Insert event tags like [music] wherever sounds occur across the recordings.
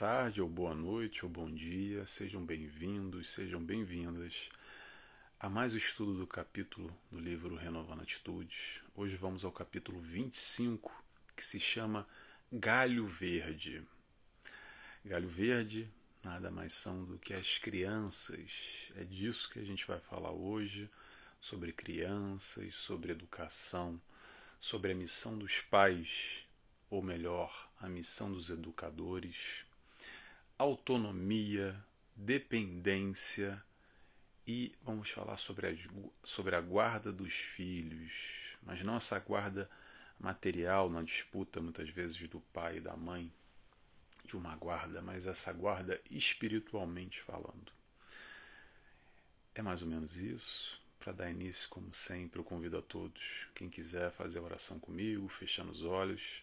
tarde, ou boa noite, ou bom dia, sejam bem-vindos, sejam bem-vindas a mais o estudo do capítulo do livro Renovando Atitudes. Hoje vamos ao capítulo 25, que se chama Galho Verde. Galho Verde nada mais são do que as crianças. É disso que a gente vai falar hoje, sobre crianças, sobre educação, sobre a missão dos pais, ou melhor, a missão dos educadores, autonomia, dependência e vamos falar sobre a, sobre a guarda dos filhos, mas não essa guarda material na disputa muitas vezes do pai e da mãe de uma guarda, mas essa guarda espiritualmente falando. É mais ou menos isso. Para dar início, como sempre, eu convido a todos, quem quiser fazer oração comigo, fechando os olhos,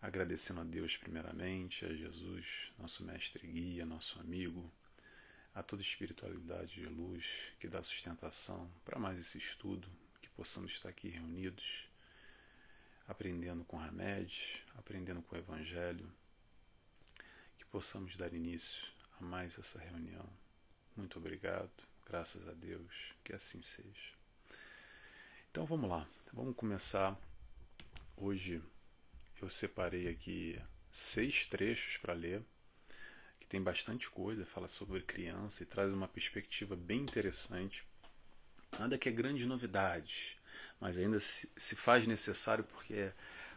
agradecendo a Deus primeiramente, a Jesus, nosso mestre guia, nosso amigo, a toda espiritualidade de luz que dá sustentação para mais esse estudo, que possamos estar aqui reunidos, aprendendo com Hamed, aprendendo com o Evangelho, que possamos dar início a mais essa reunião. Muito obrigado, graças a Deus, que assim seja. Então vamos lá, vamos começar hoje eu separei aqui seis trechos para ler, que tem bastante coisa, fala sobre criança e traz uma perspectiva bem interessante. Nada que é grande novidade, mas ainda se, se faz necessário porque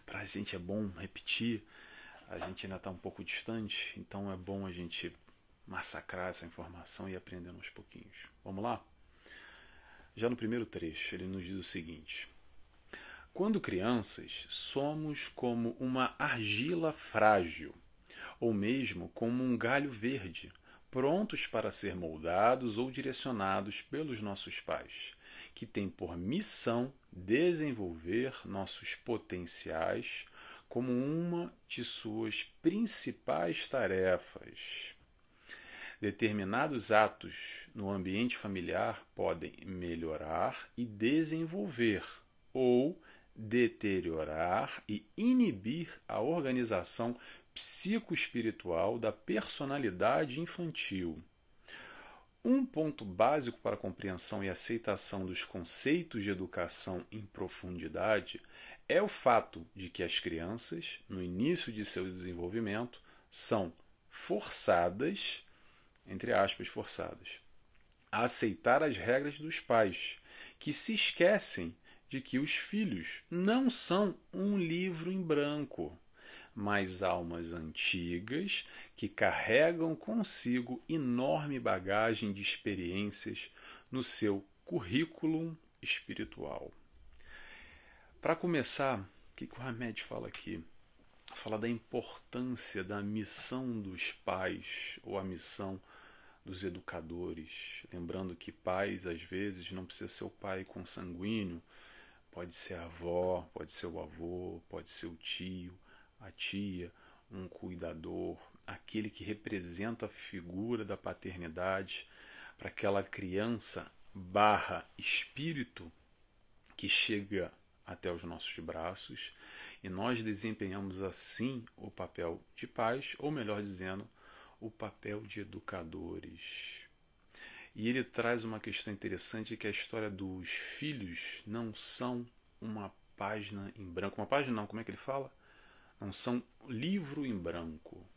para a gente é bom repetir, a gente ainda está um pouco distante, então é bom a gente massacrar essa informação e aprender aos pouquinhos. Vamos lá? Já no primeiro trecho, ele nos diz o seguinte: quando crianças, somos como uma argila frágil, ou mesmo como um galho verde, prontos para ser moldados ou direcionados pelos nossos pais, que têm por missão desenvolver nossos potenciais como uma de suas principais tarefas. Determinados atos no ambiente familiar podem melhorar e desenvolver ou deteriorar e inibir a organização psicoespiritual da personalidade infantil. Um ponto básico para a compreensão e aceitação dos conceitos de educação em profundidade é o fato de que as crianças, no início de seu desenvolvimento, são forçadas, entre aspas, forçadas, a aceitar as regras dos pais, que se esquecem de que os filhos não são um livro em branco, mas almas antigas que carregam consigo enorme bagagem de experiências no seu currículo espiritual. Para começar, o que, o Hamed fala aqui? Fala da importância da missão dos pais ou a missão dos educadores. Lembrando que pais, às vezes, não precisa ser o pai consanguíneo, Pode ser a avó, pode ser o avô, pode ser o tio, a tia, um cuidador, aquele que representa a figura da paternidade para aquela criança barra espírito que chega até os nossos braços e nós desempenhamos assim o papel de pais, ou melhor dizendo, o papel de educadores. E ele traz uma questão interessante que a história dos filhos não são uma página em branco. Uma página não, como é que ele fala? Não são livro em branco.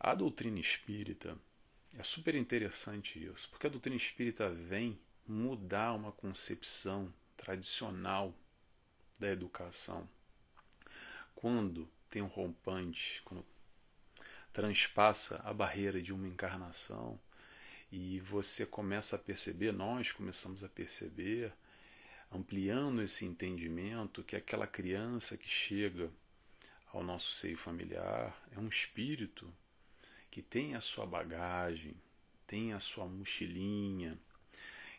A doutrina espírita é super interessante isso, porque a doutrina espírita vem mudar uma concepção tradicional da educação. Quando tem um rompante, quando transpassa a barreira de uma encarnação, e você começa a perceber, nós começamos a perceber, ampliando esse entendimento, que aquela criança que chega ao nosso seio familiar é um espírito que tem a sua bagagem, tem a sua mochilinha,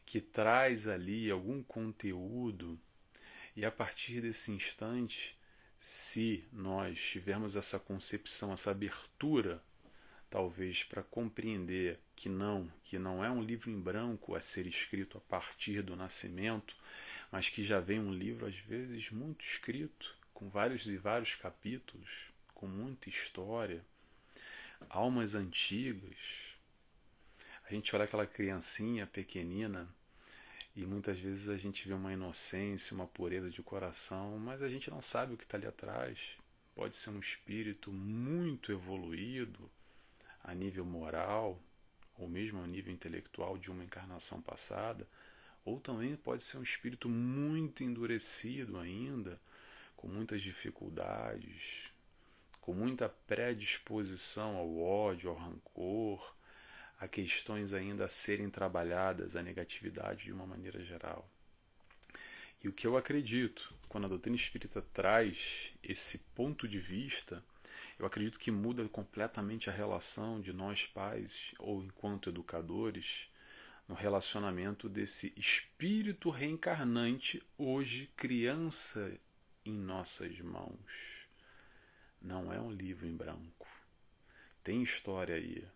que traz ali algum conteúdo, e a partir desse instante, se nós tivermos essa concepção, essa abertura talvez para compreender que não, que não é um livro em branco a ser escrito a partir do nascimento, mas que já vem um livro às vezes muito escrito, com vários e vários capítulos, com muita história. almas antigas. A gente olha aquela criancinha pequenina e muitas vezes a gente vê uma inocência, uma pureza de coração, mas a gente não sabe o que está ali atrás. Pode ser um espírito muito evoluído a nível moral, ou mesmo a nível intelectual de uma encarnação passada, ou também pode ser um espírito muito endurecido ainda, com muitas dificuldades, com muita predisposição ao ódio, ao rancor, a questões ainda a serem trabalhadas, a negatividade de uma maneira geral. E o que eu acredito, quando a doutrina espírita traz esse ponto de vista, eu acredito que muda completamente a relação de nós pais ou enquanto educadores no relacionamento desse espírito reencarnante, hoje criança em nossas mãos. Não é um livro em branco. Tem história aí.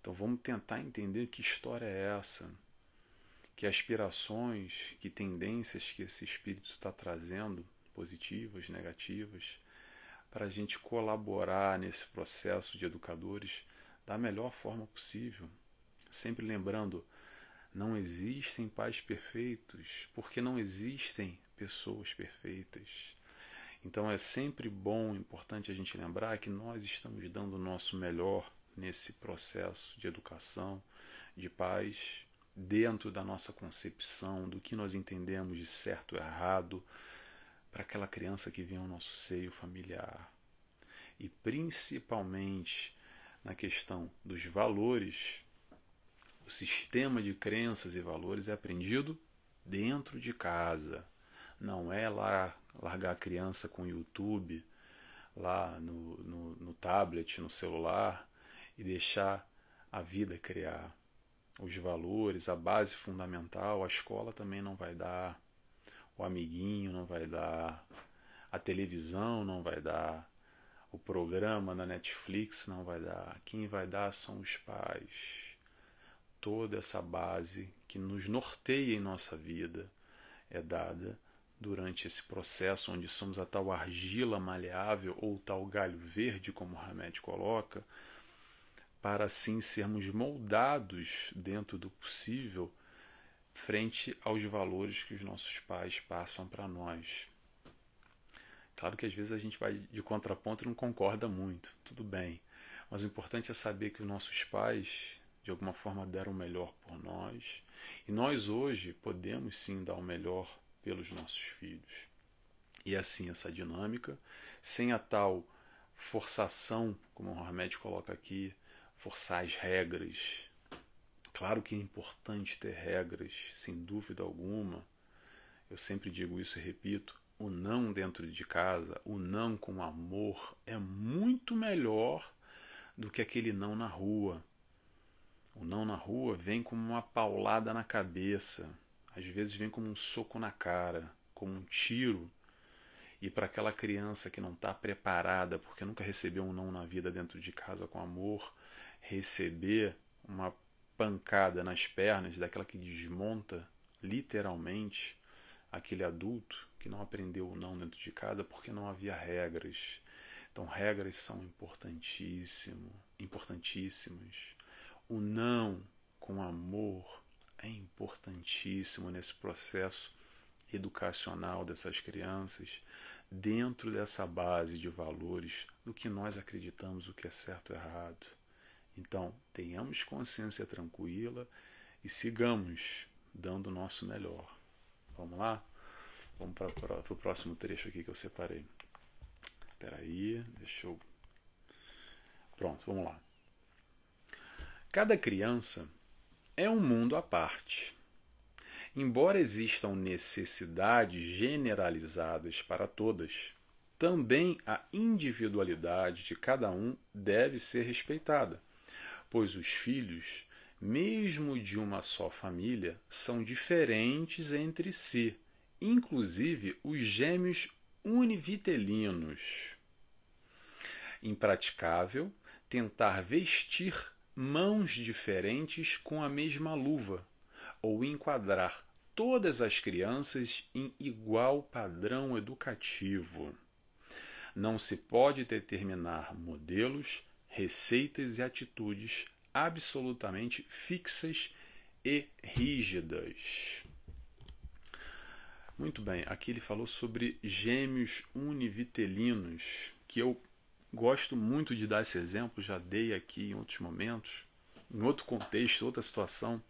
Então vamos tentar entender que história é essa, que aspirações, que tendências que esse espírito está trazendo, positivas, negativas, para a gente colaborar nesse processo de educadores da melhor forma possível. Sempre lembrando, não existem pais perfeitos, porque não existem pessoas perfeitas. Então é sempre bom, importante a gente lembrar que nós estamos dando o nosso melhor nesse processo de educação de paz, dentro da nossa concepção do que nós entendemos de certo e errado, para aquela criança que vem ao nosso seio familiar. E principalmente na questão dos valores, o sistema de crenças e valores é aprendido dentro de casa. Não é lá largar a criança com o YouTube, lá no, no, no tablet, no celular, e deixar a vida criar os valores, a base fundamental, a escola também não vai dar, o amiguinho não vai dar, a televisão não vai dar, o programa na Netflix não vai dar. Quem vai dar são os pais. Toda essa base que nos norteia em nossa vida é dada durante esse processo onde somos a tal argila maleável ou tal galho verde, como Hamed coloca, para assim sermos moldados dentro do possível frente aos valores que os nossos pais passam para nós. Claro que às vezes a gente vai de contraponto e não concorda muito, tudo bem. Mas o importante é saber que os nossos pais, de alguma forma, deram o melhor por nós. E nós hoje podemos sim dar o melhor pelos nossos filhos. E assim essa dinâmica, sem a tal forçação, como o Hamed coloca aqui, forçar as regras. Claro que é importante ter regras, sem dúvida alguma. Eu sempre digo isso e repito: o não dentro de casa, o não com amor, é muito melhor do que aquele não na rua. O não na rua vem como uma paulada na cabeça, às vezes vem como um soco na cara, como um tiro. E para aquela criança que não está preparada, porque nunca recebeu um não na vida dentro de casa com amor, receber uma pancada nas pernas daquela que desmonta literalmente aquele adulto que não aprendeu o não dentro de casa porque não havia regras. Então regras são importantíssimo, importantíssimas. O não com amor é importantíssimo nesse processo educacional dessas crianças, dentro dessa base de valores do que nós acreditamos o que é certo e errado. Então, tenhamos consciência tranquila e sigamos dando o nosso melhor. Vamos lá? Vamos para o próximo trecho aqui que eu separei. Espera aí, deixa eu. Pronto, vamos lá. Cada criança é um mundo à parte. Embora existam necessidades generalizadas para todas, também a individualidade de cada um deve ser respeitada pois os filhos, mesmo de uma só família, são diferentes entre si, inclusive os gêmeos univitelinos. Impraticável tentar vestir mãos diferentes com a mesma luva, ou enquadrar todas as crianças em igual padrão educativo. Não se pode determinar modelos receitas e atitudes absolutamente fixas e rígidas. Muito bem, aqui ele falou sobre gêmeos univitelinos, que eu gosto muito de dar esse exemplo, já dei aqui em outros momentos, em outro contexto, outra situação,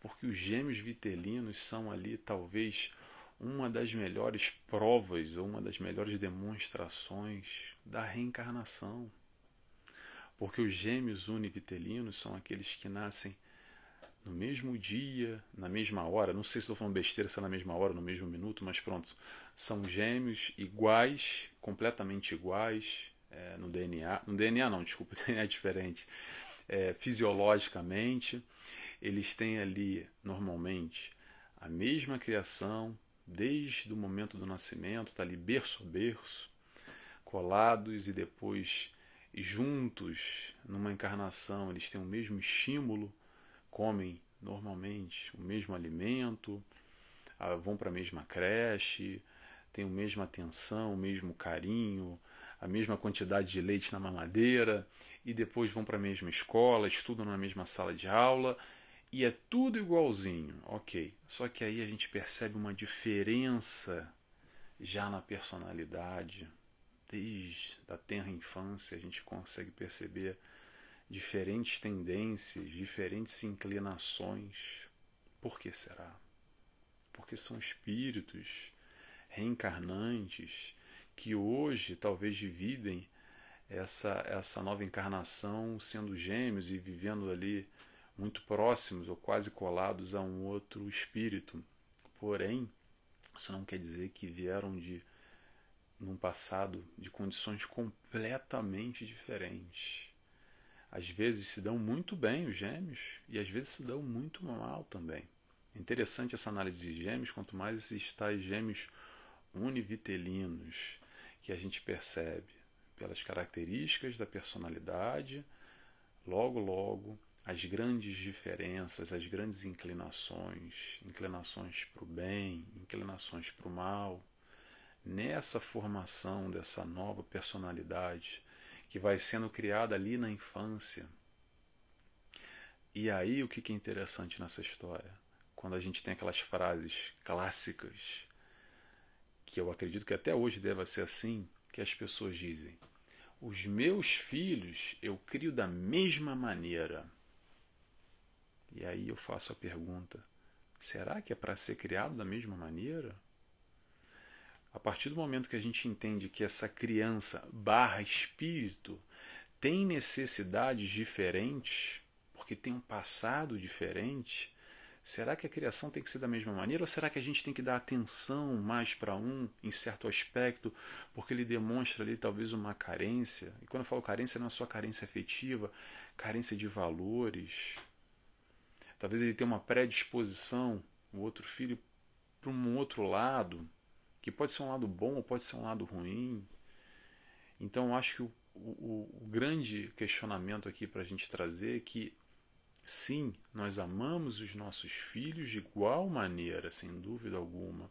porque os gêmeos vitelinos são ali talvez uma das melhores provas ou uma das melhores demonstrações da reencarnação. Porque os gêmeos univitelinos são aqueles que nascem no mesmo dia, na mesma hora. Não sei se estou falando besteira, se é na mesma hora, no mesmo minuto, mas pronto. São gêmeos iguais, completamente iguais é, no DNA. No DNA não, desculpa, [laughs] o DNA é diferente. É, fisiologicamente, eles têm ali, normalmente, a mesma criação, desde o momento do nascimento, está ali berço a berço, colados e depois juntos numa encarnação, eles têm o mesmo estímulo comem normalmente o mesmo alimento, ah, vão para a mesma creche, têm a mesma atenção, o mesmo carinho, a mesma quantidade de leite na mamadeira e depois vão para a mesma escola, estudam na mesma sala de aula e é tudo igualzinho, ok. Só que aí a gente percebe uma diferença já na personalidade, desde a tenra infância a gente consegue perceber diferentes tendências, diferentes inclinações. Por que será? Porque são espíritos reencarnantes que hoje talvez dividem essa, essa nova encarnação sendo gêmeos e vivendo ali muito próximos ou quase colados a um outro espírito. Porém, isso não quer dizer que vieram de num passado de condições completamente diferentes. Às vezes se dão muito bem os gêmeos e às vezes se dão muito mal também. É interessante essa análise de gêmeos, quanto mais esses tais gêmeos univitelinos que a gente percebe pelas características da personalidade, logo logo as grandes diferenças, as grandes inclinações, inclinações para o bem, inclinações para o mal, nessa formação dessa nova personalidade que vai sendo criada ali na infância. E aí o que é interessante nessa história? Quando a gente tem aquelas frases clássicas, que eu acredito que até hoje deva ser assim, que as pessoas dizem: Os meus filhos eu crio da mesma maneira. E aí eu faço a pergunta: será que é para ser criado da mesma maneira? A partir do momento que a gente entende que essa criança barra espírito tem necessidades diferentes, porque tem um passado diferente, será que a criação tem que ser da mesma maneira ou será que a gente tem que dar atenção mais para um em certo aspecto, porque ele demonstra ali talvez uma carência? E quando eu falo carência, não é só carência afetiva, carência de valores. Talvez ele tenha uma predisposição, o outro filho, para um outro lado que pode ser um lado bom ou pode ser um lado ruim. Então, acho que o, o, o grande questionamento aqui para a gente trazer é que, sim, nós amamos os nossos filhos de igual maneira, sem dúvida alguma,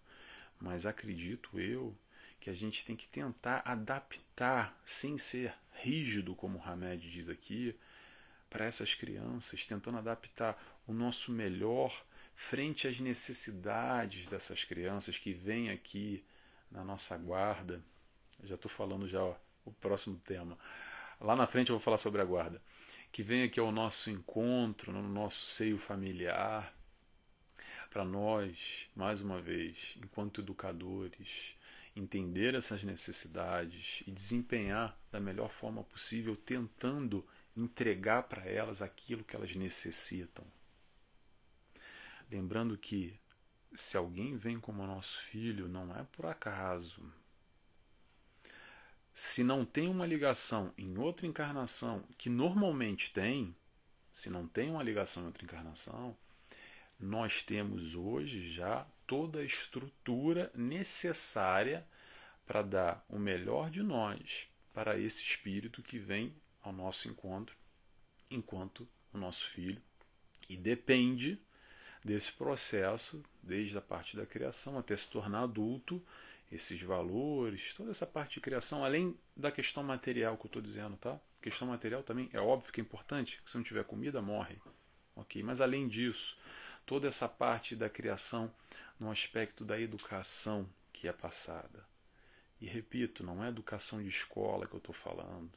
mas acredito eu que a gente tem que tentar adaptar, sem ser rígido, como o Hamed diz aqui, para essas crianças, tentando adaptar o nosso melhor frente às necessidades dessas crianças que vêm aqui na nossa guarda. Já estou falando já ó, o próximo tema. Lá na frente eu vou falar sobre a guarda. Que vem aqui ao nosso encontro, no nosso seio familiar, para nós, mais uma vez, enquanto educadores, entender essas necessidades e desempenhar da melhor forma possível, tentando entregar para elas aquilo que elas necessitam. Lembrando que se alguém vem como nosso filho, não é por acaso. Se não tem uma ligação em outra encarnação, que normalmente tem, se não tem uma ligação em outra encarnação, nós temos hoje já toda a estrutura necessária para dar o melhor de nós para esse espírito que vem ao nosso encontro enquanto o nosso filho e depende desse processo, desde a parte da criação até se tornar adulto, esses valores, toda essa parte de criação, além da questão material que eu estou dizendo, tá? questão material também é óbvio que é importante, se não tiver comida, morre. Ok? Mas além disso, toda essa parte da criação no aspecto da educação que é passada. E repito, não é educação de escola que eu estou falando.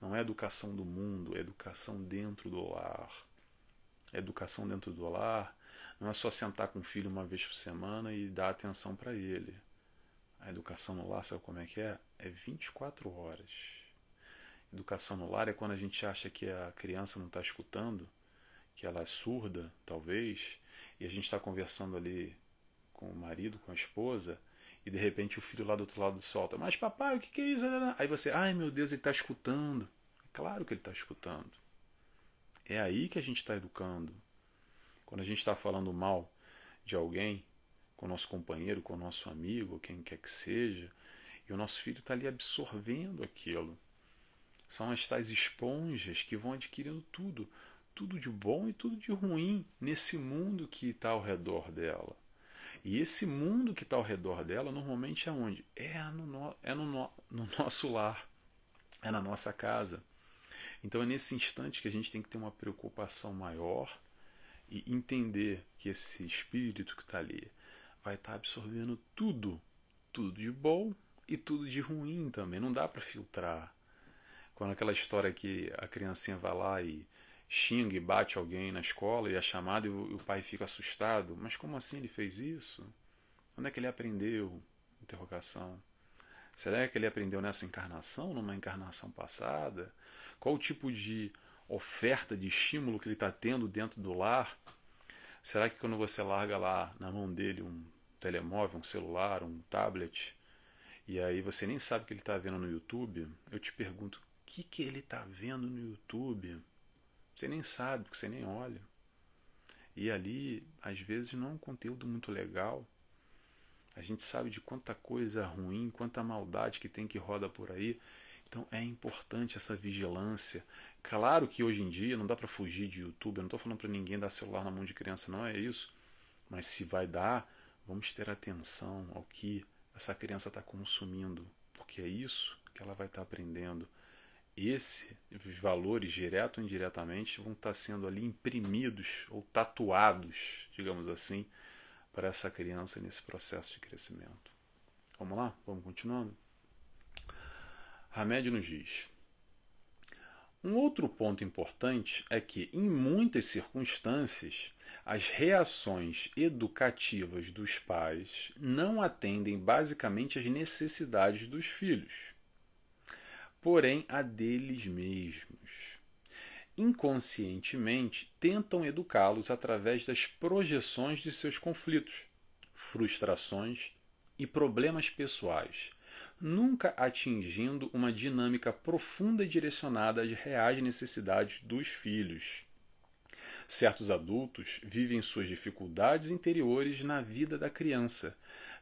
Não é educação do mundo, é educação dentro do lar. É educação dentro do lar não é só sentar com o filho uma vez por semana e dar atenção para ele. A educação no lar, sabe como é que é? É 24 horas. Educação no lar é quando a gente acha que a criança não está escutando, que ela é surda, talvez, e a gente está conversando ali com o marido, com a esposa, e de repente o filho lá do outro lado solta: Mas papai, o que, que é isso? Aí você, ai meu Deus, ele está escutando. É claro que ele está escutando. É aí que a gente está educando. Quando a gente está falando mal de alguém, com o nosso companheiro, com o nosso amigo, quem quer que seja, e o nosso filho está ali absorvendo aquilo. São as tais esponjas que vão adquirindo tudo, tudo de bom e tudo de ruim nesse mundo que está ao redor dela. E esse mundo que está ao redor dela normalmente é onde? É no, é no, no, no nosso lar, é na nossa casa. Então é nesse instante que a gente tem que ter uma preocupação maior e entender que esse espírito que está ali vai estar tá absorvendo tudo, tudo de bom e tudo de ruim também. Não dá para filtrar. Quando aquela história que a criancinha vai lá e xinga e bate alguém na escola e é chamado e o, pai fica assustado. Mas como assim ele fez isso? Onde é que ele aprendeu? Interrogação. Será que ele aprendeu nessa encarnação, numa encarnação passada? Qual o tipo de oferta de estímulo que ele está tendo dentro do lar? Será que quando você larga lá na mão dele um telemóvel, um celular, um tablet, e aí você nem sabe o que ele está vendo no YouTube, eu te pergunto, o que, que ele está vendo no YouTube? Você nem sabe, porque você nem olha. E ali, às vezes, não é um conteúdo muito legal. A gente sabe de quanta coisa ruim, quanta maldade que tem que roda por aí. Então é importante essa vigilância. Claro que hoje em dia não dá para fugir de YouTube. Eu não estou falando para ninguém dar celular na mão de criança, não é isso. Mas se vai dar, vamos ter atenção ao que essa criança está consumindo, porque é isso que ela vai estar tá aprendendo. Esses valores, direto ou indiretamente, vão estar tá sendo ali imprimidos ou tatuados, digamos assim, para essa criança nesse processo de crescimento. Vamos lá? Vamos continuando? Hamed nos diz: um outro ponto importante é que, em muitas circunstâncias, as reações educativas dos pais não atendem basicamente às necessidades dos filhos, porém a deles mesmos. Inconscientemente, tentam educá-los através das projeções de seus conflitos, frustrações e problemas pessoais nunca atingindo uma dinâmica profunda e direcionada às reais necessidades dos filhos. Certos adultos vivem suas dificuldades interiores na vida da criança,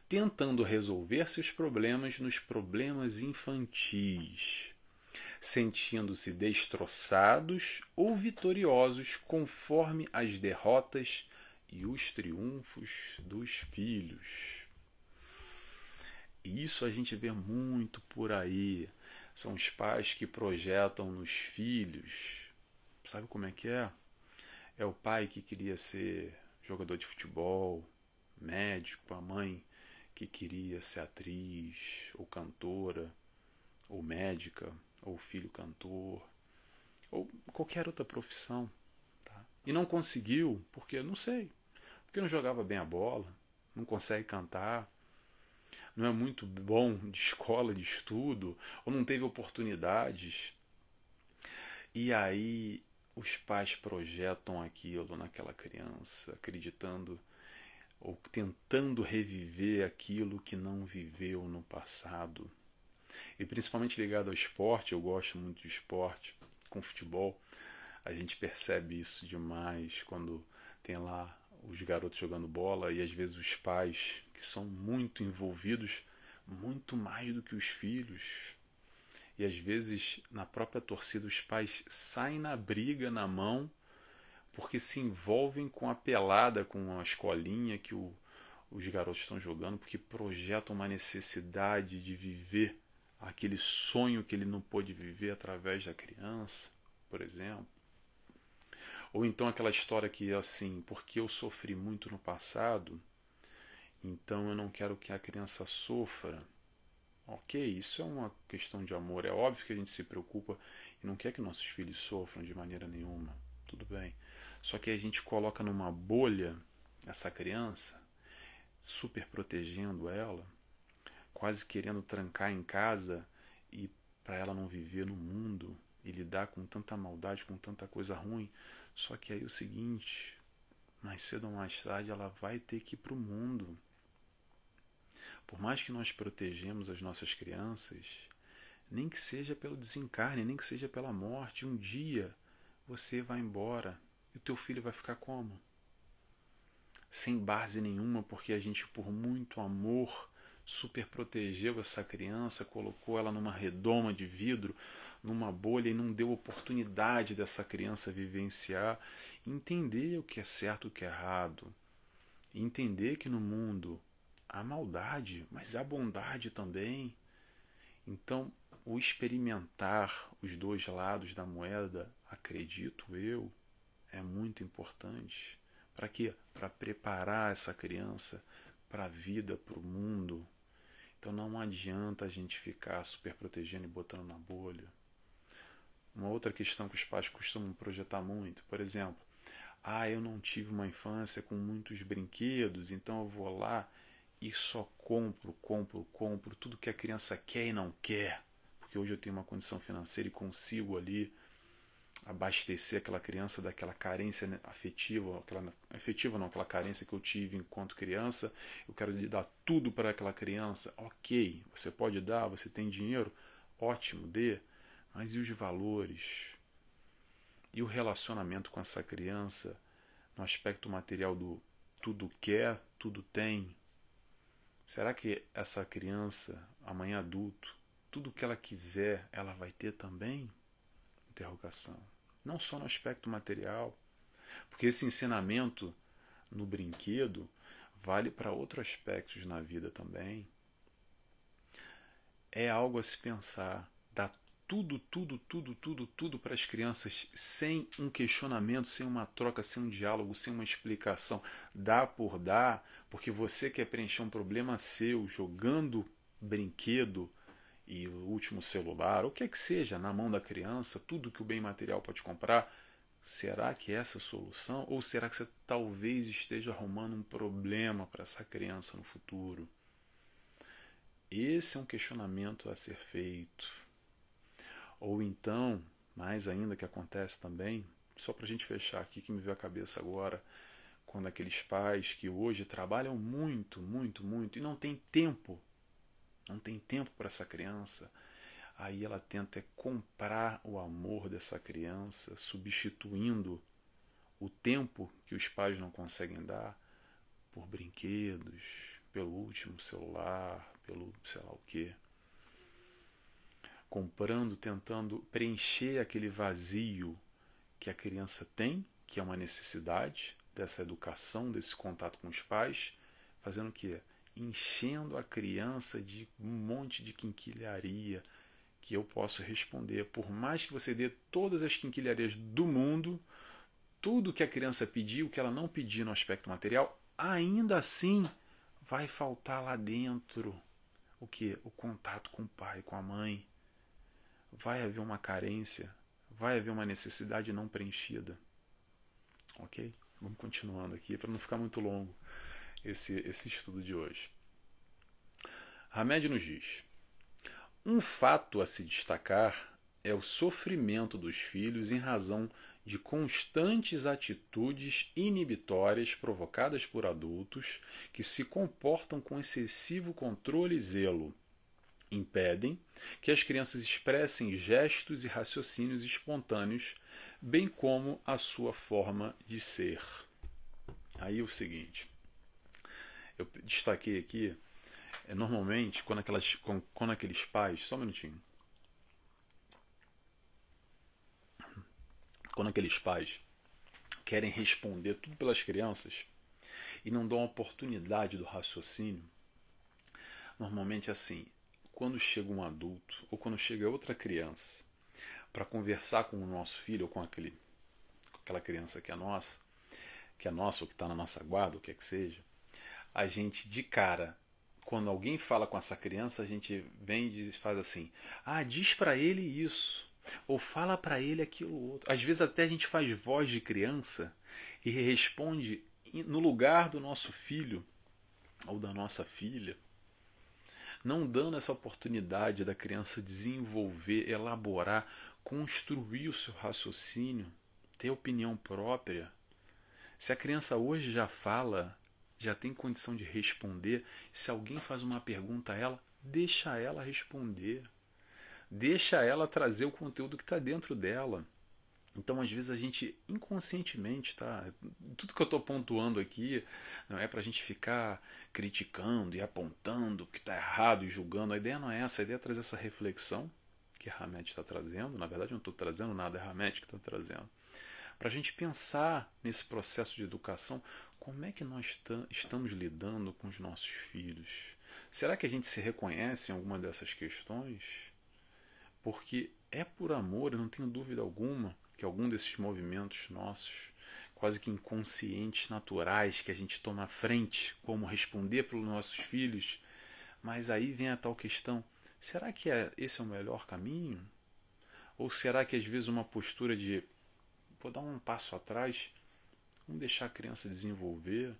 tentando resolver seus problemas nos problemas infantis, sentindo-se destroçados ou vitoriosos conforme as derrotas e os triunfos dos filhos. Isso a gente vê muito por aí. São os pais que projetam nos filhos. Sabe como é que é? É o pai que queria ser jogador de futebol, médico, a mãe que queria ser atriz ou cantora, ou médica, ou filho cantor, ou qualquer outra profissão. Tá? E não conseguiu, porque não sei, porque não jogava bem a bola, não consegue cantar, não é muito bom de escola, de estudo, ou não teve oportunidades. E aí os pais projetam aquilo naquela criança, acreditando ou tentando reviver aquilo que não viveu no passado. E principalmente ligado ao esporte, eu gosto muito de esporte, com futebol, a gente percebe isso demais quando tem lá os garotos jogando bola e às vezes os pais que são muito envolvidos, muito mais do que os filhos. E às vezes na própria torcida os pais saem na briga na mão porque se envolvem com a pelada, com a escolinha que o, os garotos estão jogando, porque projetam uma necessidade de viver aquele sonho que ele não pôde viver através da criança, por exemplo. Ou então aquela história que assim, porque eu sofri muito no passado, então eu não quero que a criança sofra. Ok, isso é uma questão de amor. É óbvio que a gente se preocupa e não quer que nossos filhos sofram de maneira nenhuma. Tudo bem. Só que a gente coloca numa bolha essa criança, super protegendo ela, quase querendo trancar em casa e para ela não viver no mundo e lidar com tanta maldade, com tanta coisa ruim. Só que aí é o seguinte, mais cedo ou mais tarde ela vai ter que ir para o mundo. Por mais que nós protegemos as nossas crianças, nem que seja pelo desencarne, nem que seja pela morte, um dia você vai embora e o teu filho vai ficar como? Sem base nenhuma, porque a gente, por muito amor, super protegeu essa criança, colocou ela numa redoma de vidro, numa bolha e não deu oportunidade dessa criança vivenciar, entender o que é certo e o que é errado, entender que no mundo há maldade, mas há bondade também. Então, o experimentar os dois lados da moeda, acredito eu, é muito importante. Para quê? Para preparar essa criança para a vida, para o mundo. Então não adianta a gente ficar super protegendo e botando na bolha. Uma outra questão que os pais costumam projetar muito, por exemplo, ah, eu não tive uma infância com muitos brinquedos, então eu vou lá e só compro, compro, compro tudo que a criança quer e não quer, porque hoje eu tenho uma condição financeira e consigo ali abastecer aquela criança daquela carência afetiva, aquela afetiva não, aquela carência que eu tive enquanto criança, eu quero lhe dar tudo para aquela criança. OK, você pode dar, você tem dinheiro, ótimo, dê, mas e os valores? E o relacionamento com essa criança no aspecto material do tudo quer, tudo tem? Será que essa criança, amanhã adulto, tudo que ela quiser, ela vai ter também? Interrogação não só no aspecto material, porque esse ensinamento no brinquedo vale para outros aspectos na vida também. É algo a se pensar, dar tudo, tudo, tudo, tudo, tudo para as crianças sem um questionamento, sem uma troca, sem um diálogo, sem uma explicação. Dá por dar, porque você quer preencher um problema seu jogando brinquedo e o último celular, o que é que seja, na mão da criança, tudo que o bem material pode comprar, será que é essa a solução? Ou será que você talvez esteja arrumando um problema para essa criança no futuro? Esse é um questionamento a ser feito. Ou então, mais ainda que acontece também, só para a gente fechar aqui que me veio a cabeça agora, quando aqueles pais que hoje trabalham muito, muito, muito e não tem tempo não tem tempo para essa criança. Aí ela tenta é comprar o amor dessa criança, substituindo o tempo que os pais não conseguem dar por brinquedos, pelo último celular, pelo sei lá o que. Comprando, tentando preencher aquele vazio que a criança tem, que é uma necessidade dessa educação, desse contato com os pais, fazendo o que? Enchendo a criança de um monte de quinquilharia que eu posso responder. Por mais que você dê todas as quinquilharias do mundo, tudo que a criança pediu, que ela não pediu no aspecto material, ainda assim vai faltar lá dentro o que? O contato com o pai, com a mãe. Vai haver uma carência, vai haver uma necessidade não preenchida. Ok? Vamos continuando aqui para não ficar muito longo esse, esse estudo de hoje. Hamed nos diz: um fato a se destacar é o sofrimento dos filhos em razão de constantes atitudes inibitórias provocadas por adultos que se comportam com excessivo controle e zelo. Impedem que as crianças expressem gestos e raciocínios espontâneos, bem como a sua forma de ser. Aí é o seguinte: eu destaquei aqui, é, normalmente, quando, aquelas, quando, aqueles pais. Só um minutinho. Quando aqueles pais querem responder tudo pelas crianças e não dão a oportunidade do raciocínio, normalmente é assim: quando chega um adulto ou quando chega outra criança para conversar com o nosso filho ou com aquele, aquela criança que é nossa, que é nossa ou que está na nossa guarda, o que é que seja, a gente de cara, quando alguém fala com essa criança, a gente vem e faz assim: ah, diz para ele isso, ou fala para ele aquilo outro. Às vezes até a gente faz voz de criança e responde no lugar do nosso filho ou da nossa filha não dando essa oportunidade da criança desenvolver, elaborar, construir o seu raciocínio, ter opinião própria. Se a criança hoje já fala, já tem condição de responder, se alguém faz uma pergunta a ela, deixa ela responder. Deixa ela trazer o conteúdo que está dentro dela. Então, às vezes, a gente inconscientemente, tá? Tudo que eu estou pontuando aqui não é para a gente ficar criticando e apontando o que está errado e julgando. A ideia não é essa. A ideia é trazer essa reflexão que a Hamed está trazendo. Na verdade, eu não estou trazendo nada, é a Hamed que está trazendo. Para a gente pensar nesse processo de educação, como é que nós estamos lidando com os nossos filhos? Será que a gente se reconhece em alguma dessas questões? Porque é por amor, eu não tenho dúvida alguma que algum desses movimentos nossos, quase que inconscientes, naturais, que a gente toma à frente, como responder para os nossos filhos, mas aí vem a tal questão: será que é, esse é o melhor caminho? Ou será que às vezes uma postura de vou dar um passo atrás, vamos deixar a criança desenvolver,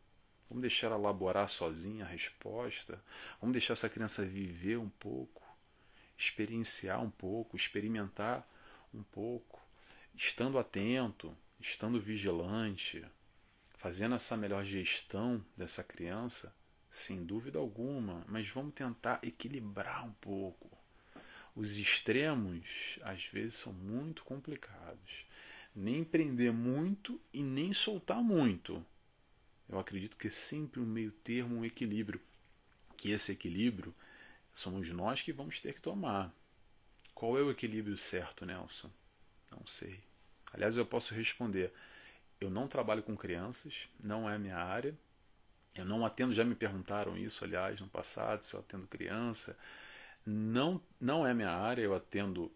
vamos deixar ela elaborar sozinha a resposta, vamos deixar essa criança viver um pouco, experienciar um pouco, experimentar um pouco estando atento, estando vigilante, fazendo essa melhor gestão dessa criança, sem dúvida alguma, mas vamos tentar equilibrar um pouco. Os extremos às vezes são muito complicados. Nem prender muito e nem soltar muito. Eu acredito que é sempre um meio termo, um equilíbrio. Que esse equilíbrio somos nós que vamos ter que tomar. Qual é o equilíbrio certo, Nelson? Não sei. Aliás, eu posso responder: eu não trabalho com crianças, não é minha área. Eu não atendo, já me perguntaram isso, aliás, no passado, se eu atendo criança. Não, não é minha área, eu atendo.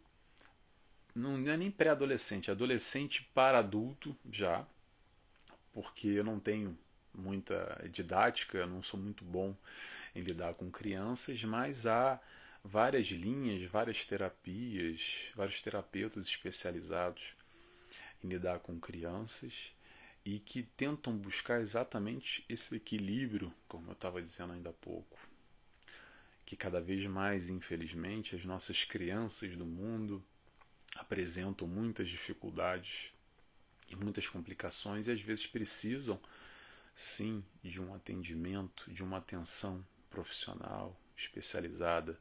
Não é nem pré-adolescente, é adolescente para adulto já, porque eu não tenho muita didática, não sou muito bom em lidar com crianças, mas há várias linhas, várias terapias, vários terapeutas especializados em lidar com crianças e que tentam buscar exatamente esse equilíbrio, como eu estava dizendo ainda há pouco. Que cada vez mais, infelizmente, as nossas crianças do mundo apresentam muitas dificuldades e muitas complicações e às vezes precisam, sim, de um atendimento, de uma atenção profissional, especializada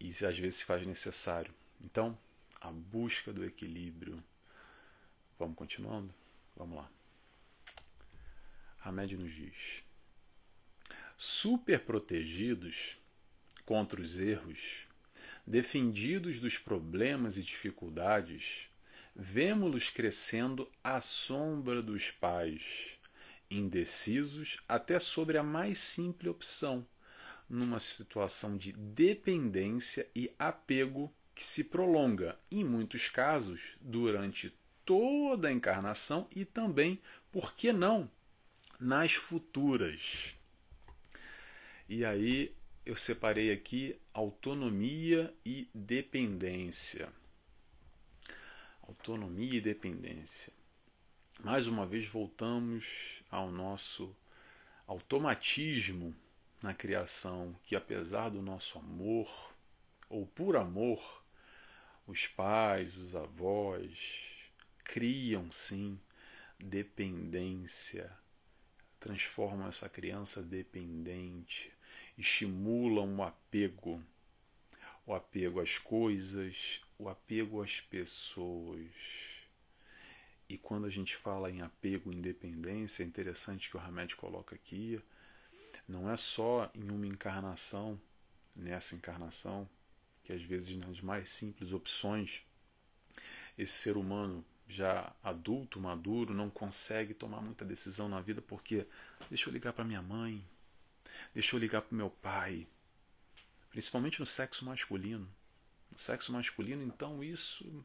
e às vezes se faz necessário. Então, a busca do equilíbrio. Vamos continuando? Vamos lá. Hamed nos diz: super protegidos contra os erros, defendidos dos problemas e dificuldades, vemos-los crescendo à sombra dos pais, indecisos até sobre a mais simples opção, numa situação de dependência e apego que se prolonga, em muitos casos, durante toda a encarnação e também, por que não, nas futuras. E aí eu separei aqui autonomia e dependência. Autonomia e dependência. Mais uma vez voltamos ao nosso automatismo na criação, que apesar do nosso amor, ou por amor, os pais, os avós, criam sim dependência, transformam essa criança dependente, estimulam o apego, o apego às coisas, o apego às pessoas. E quando a gente fala em apego independência, é interessante que o Hamed coloca aqui não é só em uma encarnação, nessa encarnação, que às vezes nas mais simples opções, esse ser humano já adulto, maduro, não consegue tomar muita decisão na vida porque deixa eu ligar para minha mãe, deixa eu ligar para meu pai, principalmente no sexo masculino. No sexo masculino, então isso.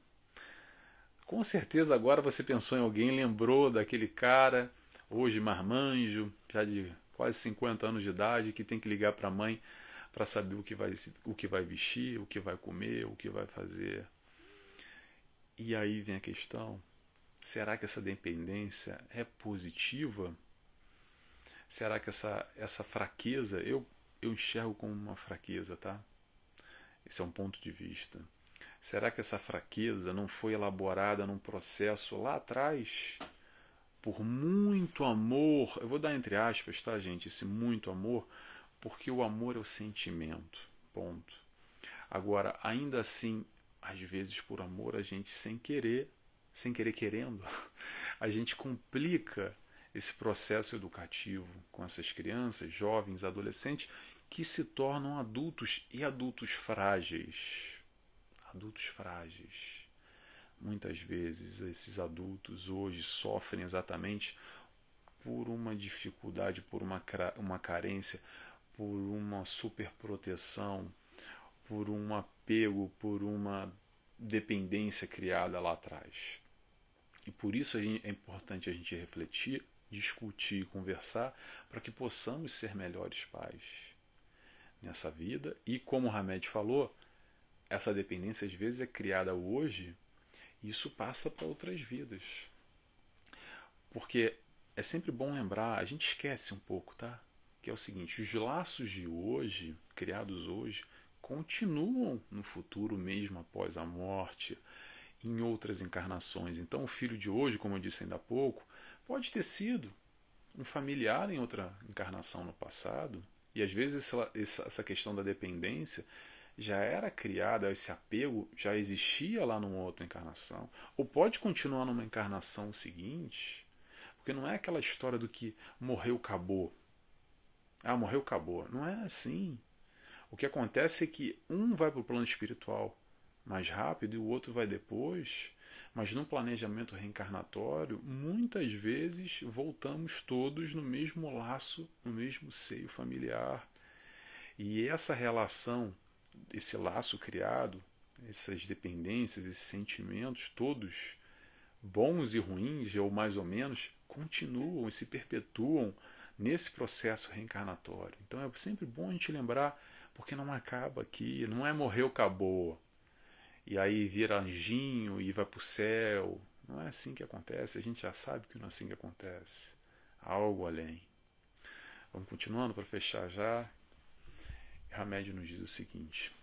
Com certeza agora você pensou em alguém, lembrou daquele cara, hoje marmanjo, já de quase 50 anos de idade, que tem que ligar para a mãe para saber o que, vai, o que vai vestir, o que vai comer, o que vai fazer. E aí vem a questão: será que essa dependência é positiva? Será que essa, essa fraqueza, eu, eu enxergo como uma fraqueza, tá? Esse é um ponto de vista. Será que essa fraqueza não foi elaborada num processo lá atrás por muito amor? Eu vou dar entre aspas, tá, gente? Esse muito amor, porque o amor é o sentimento. Ponto. Agora, ainda assim, às vezes por amor a gente sem querer, sem querer querendo, [laughs] a gente complica esse processo educativo com essas crianças, jovens, adolescentes que se tornam adultos e adultos frágeis. Adultos frágeis. Muitas vezes esses adultos hoje sofrem exatamente por uma dificuldade, por uma, uma carência, por uma superproteção, por um apego, por uma dependência criada lá atrás. E por isso é importante a gente refletir discutir, conversar, para que possamos ser melhores pais nessa vida. E como o Hamed falou, essa dependência às vezes é criada hoje e isso passa para outras vidas. Porque é sempre bom lembrar, a gente esquece um pouco, tá? Que é o seguinte, os laços de hoje, criados hoje, continuam no futuro mesmo após a morte, em outras encarnações. Então o filho de hoje, como eu disse ainda há pouco, Pode ter sido um familiar em outra encarnação no passado, e às vezes essa questão da dependência já era criada, esse apego já existia lá numa outra encarnação, ou pode continuar numa encarnação seguinte, porque não é aquela história do que morreu, acabou. Ah, morreu, acabou. Não é assim. O que acontece é que um vai para o plano espiritual mais rápido e o outro vai depois. Mas no planejamento reencarnatório, muitas vezes voltamos todos no mesmo laço, no mesmo seio familiar. E essa relação, esse laço criado, essas dependências, esses sentimentos, todos bons e ruins, ou mais ou menos, continuam e se perpetuam nesse processo reencarnatório. Então é sempre bom a gente lembrar, porque não acaba aqui, não é morreu, acabou e aí vira anjinho e vai para o céu. Não é assim que acontece, a gente já sabe que não é assim que acontece. Algo além. Vamos continuando para fechar já. Hamed nos diz o seguinte: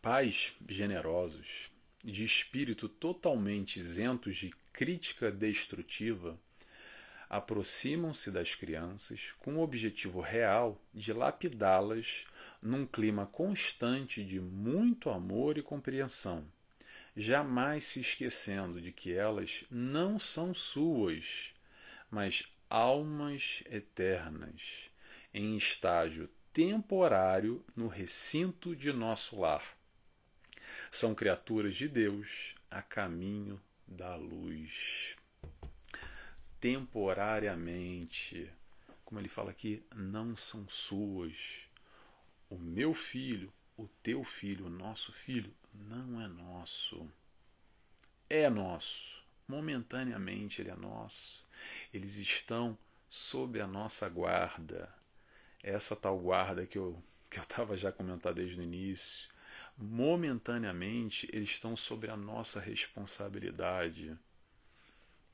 Pais generosos, de espírito totalmente isentos de crítica destrutiva, aproximam-se das crianças com o objetivo real de lapidá-las num clima constante de muito amor e compreensão, jamais se esquecendo de que elas não são suas, mas almas eternas, em estágio temporário no recinto de nosso lar. São criaturas de Deus a caminho da luz. Temporariamente, como ele fala aqui, não são suas o meu filho, o teu filho, o nosso filho, não é nosso. É nosso. Momentaneamente ele é nosso. Eles estão sob a nossa guarda. Essa tal guarda que eu que eu estava já comentando desde o início. Momentaneamente eles estão sobre a nossa responsabilidade.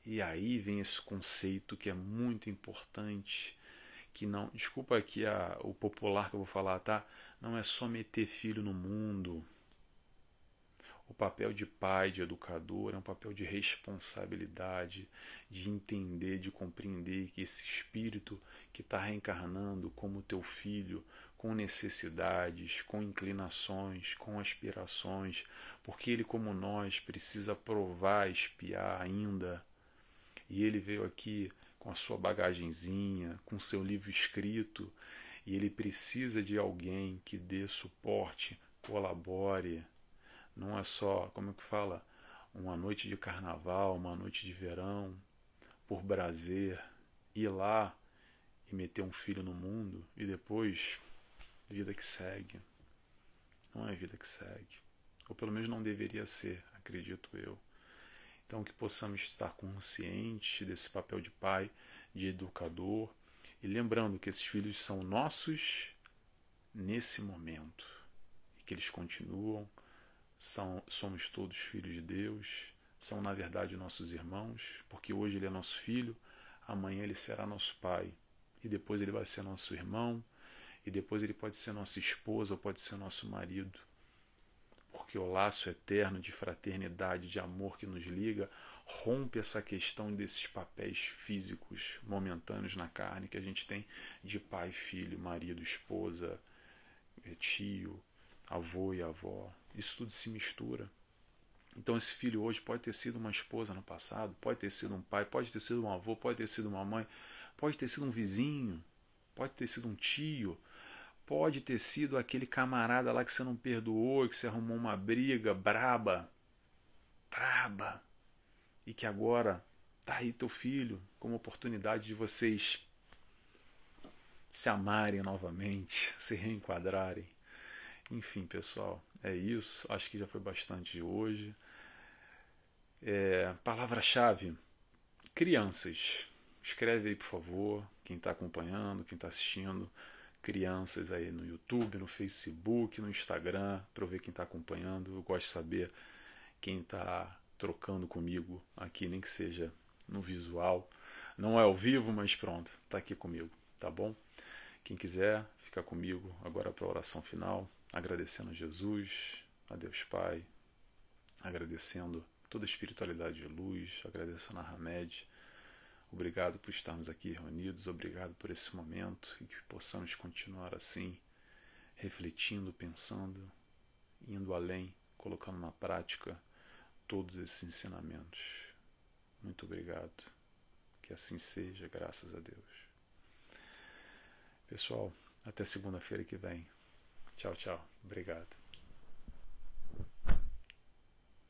E aí vem esse conceito que é muito importante que não, desculpa aqui a, o popular que eu vou falar, tá? Não é só meter filho no mundo. O papel de pai, de educador, é um papel de responsabilidade, de entender, de compreender que esse espírito que está reencarnando como teu filho, com necessidades, com inclinações, com aspirações, porque ele, como nós, precisa provar, espiar ainda. E ele veio aqui com a sua bagagenzinha, com seu livro escrito, e ele precisa de alguém que dê suporte, colabore. Não é só, como é que fala, uma noite de carnaval, uma noite de verão, por prazer, ir lá e meter um filho no mundo e depois vida que segue. Não é vida que segue. Ou pelo menos não deveria ser, acredito eu. Então, que possamos estar conscientes desse papel de pai, de educador, e lembrando que esses filhos são nossos nesse momento, e que eles continuam, são, somos todos filhos de Deus, são na verdade nossos irmãos, porque hoje ele é nosso filho, amanhã ele será nosso pai, e depois ele vai ser nosso irmão, e depois ele pode ser nossa esposa ou pode ser nosso marido porque o laço eterno de fraternidade, de amor que nos liga, rompe essa questão desses papéis físicos momentâneos na carne que a gente tem de pai, filho, marido, esposa, tio, avô e avó. Isso tudo se mistura. Então esse filho hoje pode ter sido uma esposa no passado, pode ter sido um pai, pode ter sido um avô, pode ter sido uma mãe, pode ter sido um vizinho, pode ter sido um tio, Pode ter sido aquele camarada lá que você não perdoou, que você arrumou uma briga braba, braba, e que agora tá aí teu filho como oportunidade de vocês se amarem novamente, [laughs] se reenquadrarem. Enfim, pessoal, é isso. Acho que já foi bastante de hoje. É, Palavra-chave: crianças. Escreve aí, por favor, quem está acompanhando, quem está assistindo crianças aí no YouTube, no Facebook, no Instagram, para eu ver quem está acompanhando. Eu gosto de saber quem está trocando comigo aqui, nem que seja no visual. Não é ao vivo, mas pronto, está aqui comigo, tá bom? Quem quiser ficar comigo agora para a oração final, agradecendo a Jesus, a Deus Pai, agradecendo toda a espiritualidade de luz, agradecendo a Hamed Obrigado por estarmos aqui reunidos, obrigado por esse momento e que possamos continuar assim, refletindo, pensando, indo além, colocando na prática todos esses ensinamentos. Muito obrigado. Que assim seja, graças a Deus. Pessoal, até segunda-feira que vem. Tchau, tchau. Obrigado.